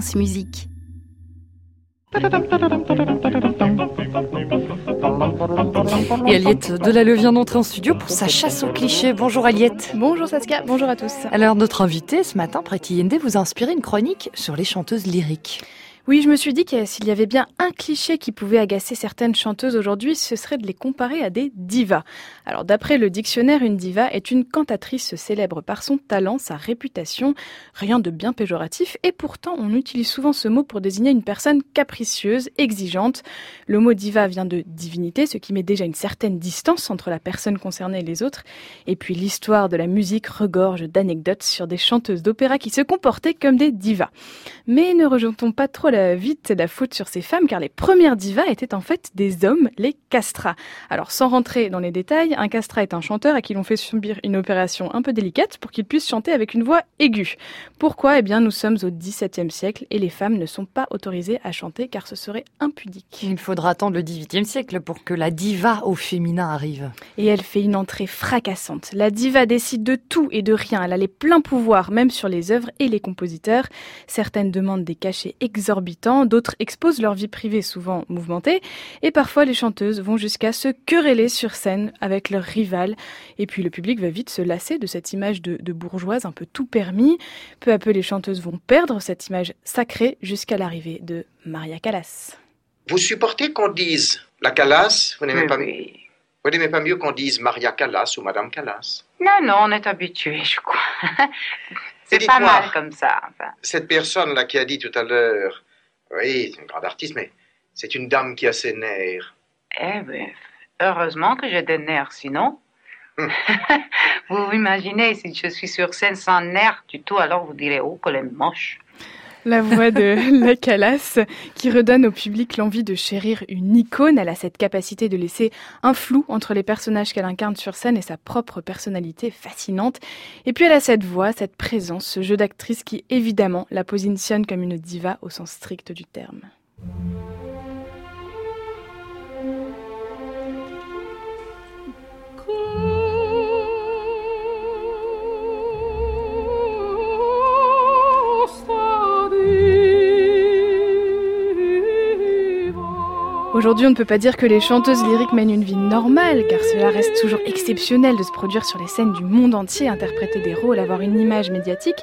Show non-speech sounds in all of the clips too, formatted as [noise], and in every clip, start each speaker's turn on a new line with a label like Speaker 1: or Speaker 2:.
Speaker 1: France Musique.
Speaker 2: Et Aliette de la vient d'entrer en studio pour sa chasse aux clichés. Bonjour Aliette.
Speaker 3: Bonjour Saskia, bonjour à tous.
Speaker 2: Alors notre invité ce matin, Preti Yende, vous a inspiré une chronique sur les chanteuses lyriques.
Speaker 3: Oui, je me suis dit que s'il y avait bien un cliché qui pouvait agacer certaines chanteuses aujourd'hui, ce serait de les comparer à des divas. Alors d'après le dictionnaire, une diva est une cantatrice célèbre par son talent, sa réputation, rien de bien péjoratif, et pourtant on utilise souvent ce mot pour désigner une personne capricieuse, exigeante. Le mot diva vient de divinité, ce qui met déjà une certaine distance entre la personne concernée et les autres. Et puis l'histoire de la musique regorge d'anecdotes sur des chanteuses d'opéra qui se comportaient comme des divas. Mais ne rejetons pas trop la vite la faute sur ces femmes car les premières divas étaient en fait des hommes, les castrats. Alors sans rentrer dans les détails, un castrat est un chanteur à qui l'on fait subir une opération un peu délicate pour qu'il puisse chanter avec une voix aiguë. Pourquoi? Eh bien nous sommes au XVIIe siècle et les femmes ne sont pas autorisées à chanter car ce serait impudique.
Speaker 2: Il faudra attendre le XVIIIe siècle pour que la diva au féminin arrive.
Speaker 3: Et elle fait une entrée fracassante. La diva décide de tout et de rien. Elle a les pleins pouvoirs même sur les œuvres et les compositeurs. Certaines demandent des cachets exorbitants d'autres exposent leur vie privée souvent mouvementée, et parfois les chanteuses vont jusqu'à se quereller sur scène avec leurs rivales, et puis le public va vite se lasser de cette image de, de bourgeoise un peu tout permis. Peu à peu les chanteuses vont perdre cette image sacrée jusqu'à l'arrivée de Maria Callas.
Speaker 4: Vous supportez qu'on dise la Callas? Vous n'aimez pas, vous n'aimez pas mieux qu'on dise Maria Callas ou Madame Callas?
Speaker 5: Non, non, on est habitué, je crois. C'est pas mal comme ça.
Speaker 4: Cette personne-là qui a dit tout à l'heure oui, c'est une grande artiste, mais c'est une dame qui a ses nerfs.
Speaker 5: Eh bien, heureusement que j'ai des nerfs, sinon. Hum. [laughs] vous imaginez, si je suis sur scène sans nerfs du tout, alors vous direz, oh, qu'elle est moche.
Speaker 3: La voix de [laughs] la Calas qui redonne au public l'envie de chérir une icône. Elle a cette capacité de laisser un flou entre les personnages qu'elle incarne sur scène et sa propre personnalité fascinante. Et puis elle a cette voix, cette présence, ce jeu d'actrice qui évidemment la positionne comme une diva au sens strict du terme. Aujourd'hui, on ne peut pas dire que les chanteuses lyriques mènent une vie normale, car cela reste toujours exceptionnel de se produire sur les scènes du monde entier, interpréter des rôles, avoir une image médiatique.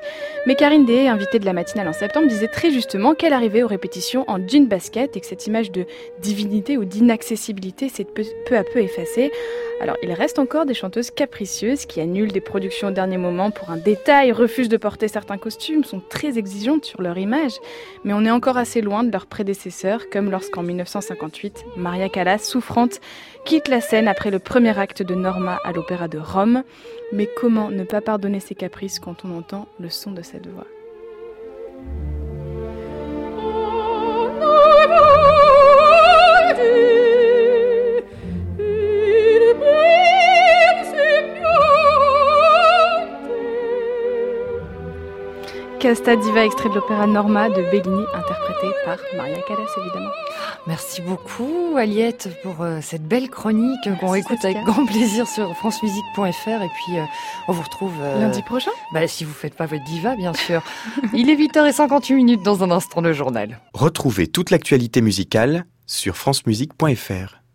Speaker 3: Mais Karine Day, invitée de la matinale en septembre, disait très justement qu'elle arrivait aux répétitions en jean basket et que cette image de divinité ou d'inaccessibilité s'est peu à peu effacée. Alors, il reste encore des chanteuses capricieuses qui annulent des productions au dernier moment pour un détail, refusent de porter certains costumes, sont très exigeantes sur leur image. Mais on est encore assez loin de leurs prédécesseurs, comme lorsqu'en 1958, Maria Callas, souffrante, quitte la scène après le premier acte de Norma à l'Opéra de Rome. Mais comment ne pas pardonner ses caprices quand on entend le son de cette voix? Casta Diva, extrait de l'opéra Norma de Bellini, interprété par Maria Callas, évidemment.
Speaker 2: Merci beaucoup, Aliette, pour euh, cette belle chronique qu'on écoute avec grand plaisir sur francemusique.fr. Et puis, euh, on vous retrouve
Speaker 3: euh, lundi prochain?
Speaker 2: Bah, si vous faites pas votre diva, bien sûr. [laughs] Il est 8h58 minutes dans un instant le journal.
Speaker 6: Retrouvez toute l'actualité musicale sur francemusique.fr.